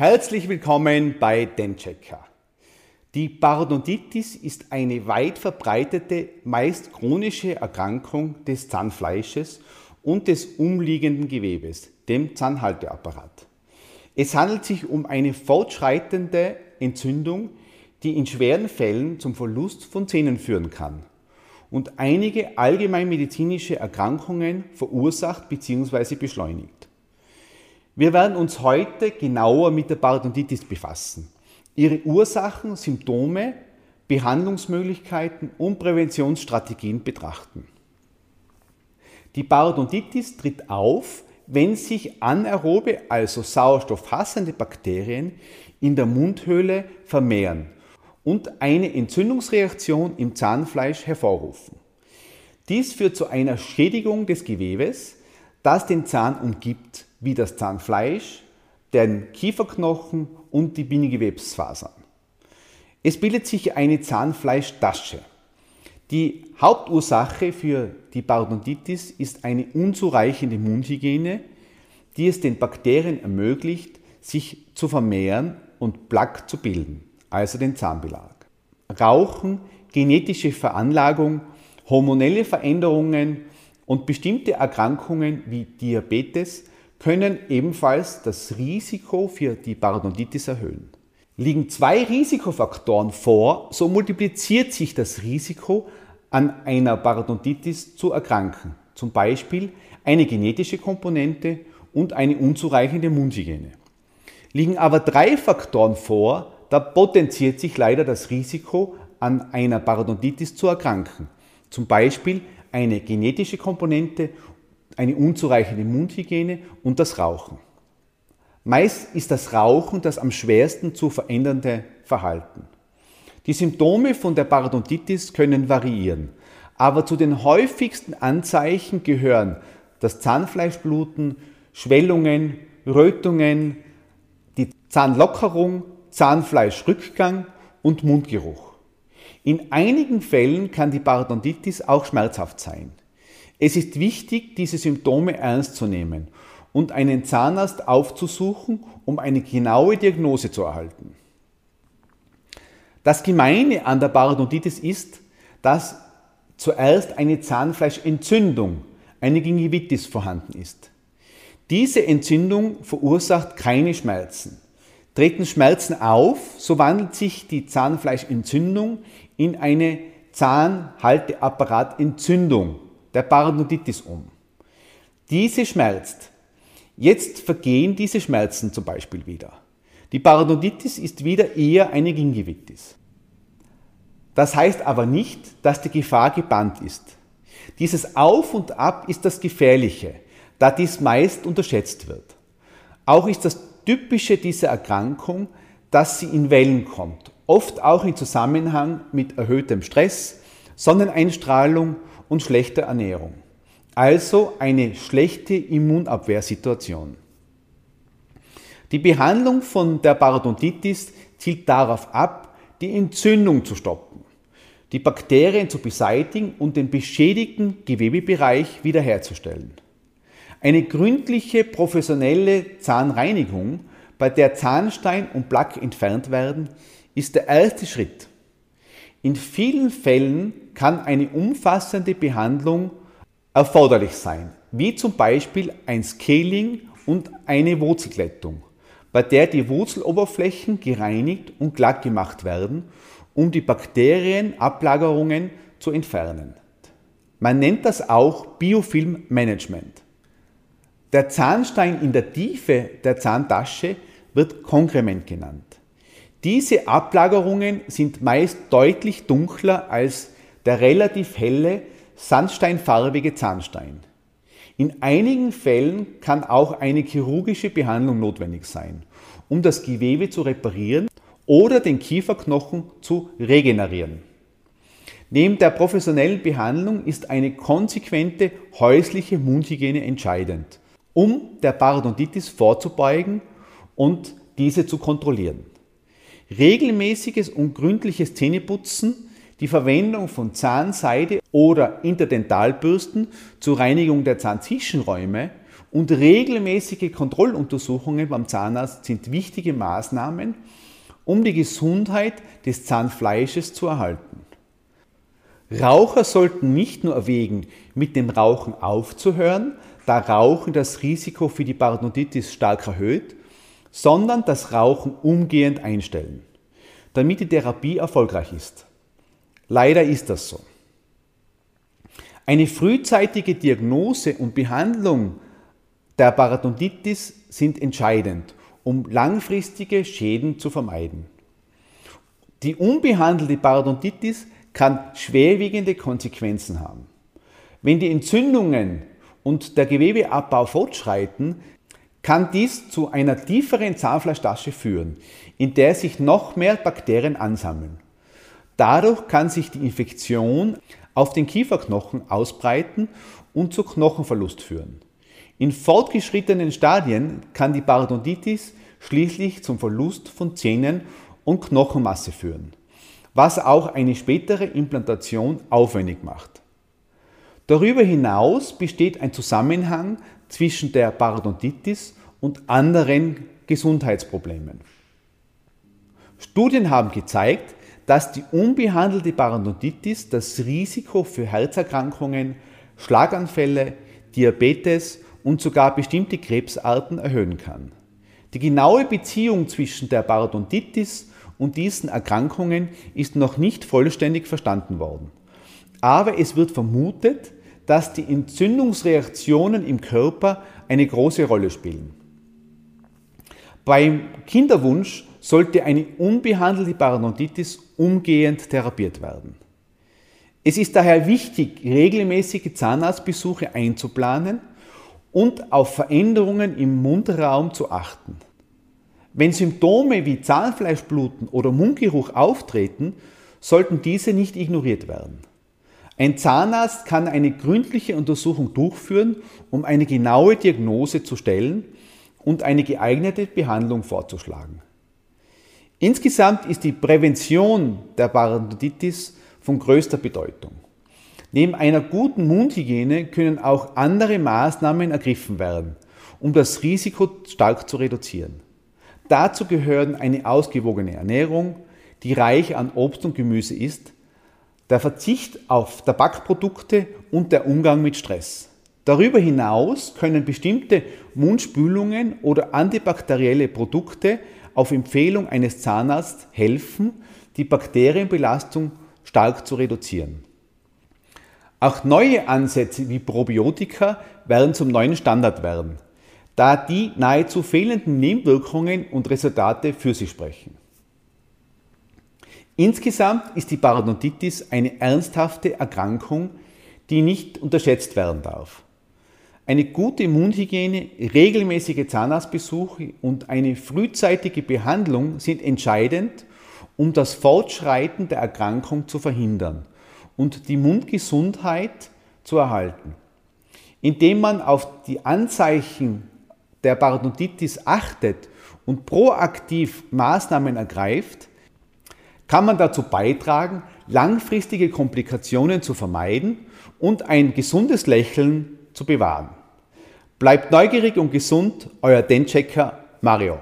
Herzlich willkommen bei Denchecker. Die Parodontitis ist eine weit verbreitete, meist chronische Erkrankung des Zahnfleisches und des umliegenden Gewebes, dem Zahnhalteapparat. Es handelt sich um eine fortschreitende Entzündung, die in schweren Fällen zum Verlust von Zähnen führen kann und einige allgemeinmedizinische Erkrankungen verursacht bzw. beschleunigt. Wir werden uns heute genauer mit der Parodontitis befassen, ihre Ursachen, Symptome, Behandlungsmöglichkeiten und Präventionsstrategien betrachten. Die Parodontitis tritt auf, wenn sich anaerobe, also sauerstoffhassende Bakterien in der Mundhöhle vermehren und eine Entzündungsreaktion im Zahnfleisch hervorrufen. Dies führt zu einer Schädigung des Gewebes, das den Zahn umgibt, wie das Zahnfleisch, den Kieferknochen und die Bindegewebsfasern. Es bildet sich eine Zahnfleischtasche. Die Hauptursache für die Parodontitis ist eine unzureichende Mundhygiene, die es den Bakterien ermöglicht, sich zu vermehren und Plaque zu bilden, also den Zahnbelag. Rauchen, genetische Veranlagung, hormonelle Veränderungen und bestimmte Erkrankungen wie Diabetes können ebenfalls das Risiko für die Parodontitis erhöhen. Liegen zwei Risikofaktoren vor, so multipliziert sich das Risiko, an einer Parodontitis zu erkranken. Zum Beispiel eine genetische Komponente und eine unzureichende Mundhygiene. Liegen aber drei Faktoren vor, da potenziert sich leider das Risiko, an einer Parodontitis zu erkranken. Zum Beispiel eine genetische Komponente, eine unzureichende Mundhygiene und das Rauchen. Meist ist das Rauchen das am schwersten zu verändernde Verhalten. Die Symptome von der Parodontitis können variieren, aber zu den häufigsten Anzeichen gehören das Zahnfleischbluten, Schwellungen, Rötungen, die Zahnlockerung, Zahnfleischrückgang und Mundgeruch. In einigen Fällen kann die Parodontitis auch schmerzhaft sein. Es ist wichtig, diese Symptome ernst zu nehmen und einen Zahnarzt aufzusuchen, um eine genaue Diagnose zu erhalten. Das Gemeine an der Parodontitis ist, dass zuerst eine Zahnfleischentzündung, eine Gingivitis vorhanden ist. Diese Entzündung verursacht keine Schmerzen. Treten Schmerzen auf, so wandelt sich die Zahnfleischentzündung in eine Zahnhalteapparatentzündung, der Parodontitis um. Diese schmerzt. Jetzt vergehen diese Schmerzen zum Beispiel wieder. Die Parodontitis ist wieder eher eine Gingivitis. Das heißt aber nicht, dass die Gefahr gebannt ist. Dieses Auf und Ab ist das Gefährliche, da dies meist unterschätzt wird. Auch ist das Typische dieser Erkrankung, dass sie in Wellen kommt, oft auch in Zusammenhang mit erhöhtem Stress, Sonneneinstrahlung und schlechter Ernährung. Also eine schlechte Immunabwehrsituation. Die Behandlung von der Parodontitis zielt darauf ab, die Entzündung zu stoppen, die Bakterien zu beseitigen und den beschädigten Gewebebereich wiederherzustellen. Eine gründliche professionelle Zahnreinigung, bei der Zahnstein und Plaque entfernt werden, ist der erste Schritt. In vielen Fällen kann eine umfassende Behandlung erforderlich sein, wie zum Beispiel ein Scaling und eine Wurzelglättung, bei der die Wurzeloberflächen gereinigt und glatt gemacht werden, um die Bakterienablagerungen zu entfernen. Man nennt das auch Biofilmmanagement. Der Zahnstein in der Tiefe der Zahntasche wird Konkrement genannt. Diese Ablagerungen sind meist deutlich dunkler als der relativ helle, sandsteinfarbige Zahnstein. In einigen Fällen kann auch eine chirurgische Behandlung notwendig sein, um das Gewebe zu reparieren oder den Kieferknochen zu regenerieren. Neben der professionellen Behandlung ist eine konsequente häusliche Mundhygiene entscheidend, um der Parodontitis vorzubeugen und diese zu kontrollieren. Regelmäßiges und gründliches Zähneputzen, die Verwendung von Zahnseide oder Interdentalbürsten zur Reinigung der Zahnzwischenräume und regelmäßige Kontrolluntersuchungen beim Zahnarzt sind wichtige Maßnahmen, um die Gesundheit des Zahnfleisches zu erhalten. Raucher sollten nicht nur erwägen, mit dem Rauchen aufzuhören, da Rauchen das Risiko für die Parodontitis stark erhöht, sondern das Rauchen umgehend einstellen, damit die Therapie erfolgreich ist. Leider ist das so. Eine frühzeitige Diagnose und Behandlung der Parodontitis sind entscheidend, um langfristige Schäden zu vermeiden. Die unbehandelte Parodontitis kann schwerwiegende Konsequenzen haben. Wenn die Entzündungen und der Gewebeabbau fortschreiten, kann dies zu einer tieferen Zahnfleischtasche führen, in der sich noch mehr Bakterien ansammeln. Dadurch kann sich die Infektion auf den Kieferknochen ausbreiten und zu Knochenverlust führen. In fortgeschrittenen Stadien kann die Parodontitis schließlich zum Verlust von Zähnen und Knochenmasse führen, was auch eine spätere Implantation aufwendig macht. Darüber hinaus besteht ein Zusammenhang zwischen der Parodontitis und anderen Gesundheitsproblemen. Studien haben gezeigt, dass die unbehandelte Parodontitis das Risiko für Herzerkrankungen, Schlaganfälle, Diabetes und sogar bestimmte Krebsarten erhöhen kann. Die genaue Beziehung zwischen der Parodontitis und diesen Erkrankungen ist noch nicht vollständig verstanden worden. Aber es wird vermutet, dass die Entzündungsreaktionen im Körper eine große Rolle spielen. Beim Kinderwunsch sollte eine unbehandelte Parodontitis umgehend therapiert werden. Es ist daher wichtig, regelmäßige Zahnarztbesuche einzuplanen und auf Veränderungen im Mundraum zu achten. Wenn Symptome wie Zahnfleischbluten oder Mundgeruch auftreten, sollten diese nicht ignoriert werden. Ein Zahnarzt kann eine gründliche Untersuchung durchführen, um eine genaue Diagnose zu stellen und eine geeignete Behandlung vorzuschlagen. Insgesamt ist die Prävention der Parodontitis von größter Bedeutung. Neben einer guten Mundhygiene können auch andere Maßnahmen ergriffen werden, um das Risiko stark zu reduzieren. Dazu gehören eine ausgewogene Ernährung, die reich an Obst und Gemüse ist, der Verzicht auf Tabakprodukte und der Umgang mit Stress. Darüber hinaus können bestimmte Mundspülungen oder antibakterielle Produkte auf Empfehlung eines Zahnarztes helfen, die Bakterienbelastung stark zu reduzieren. Auch neue Ansätze wie Probiotika werden zum neuen Standard werden, da die nahezu fehlenden Nebenwirkungen und Resultate für sich sprechen. Insgesamt ist die Parodontitis eine ernsthafte Erkrankung, die nicht unterschätzt werden darf. Eine gute Mundhygiene, regelmäßige Zahnarztbesuche und eine frühzeitige Behandlung sind entscheidend, um das Fortschreiten der Erkrankung zu verhindern und die Mundgesundheit zu erhalten. Indem man auf die Anzeichen der Parodontitis achtet und proaktiv Maßnahmen ergreift, kann man dazu beitragen, langfristige Komplikationen zu vermeiden und ein gesundes Lächeln zu bewahren. Bleibt neugierig und gesund, euer Denchecker Mario.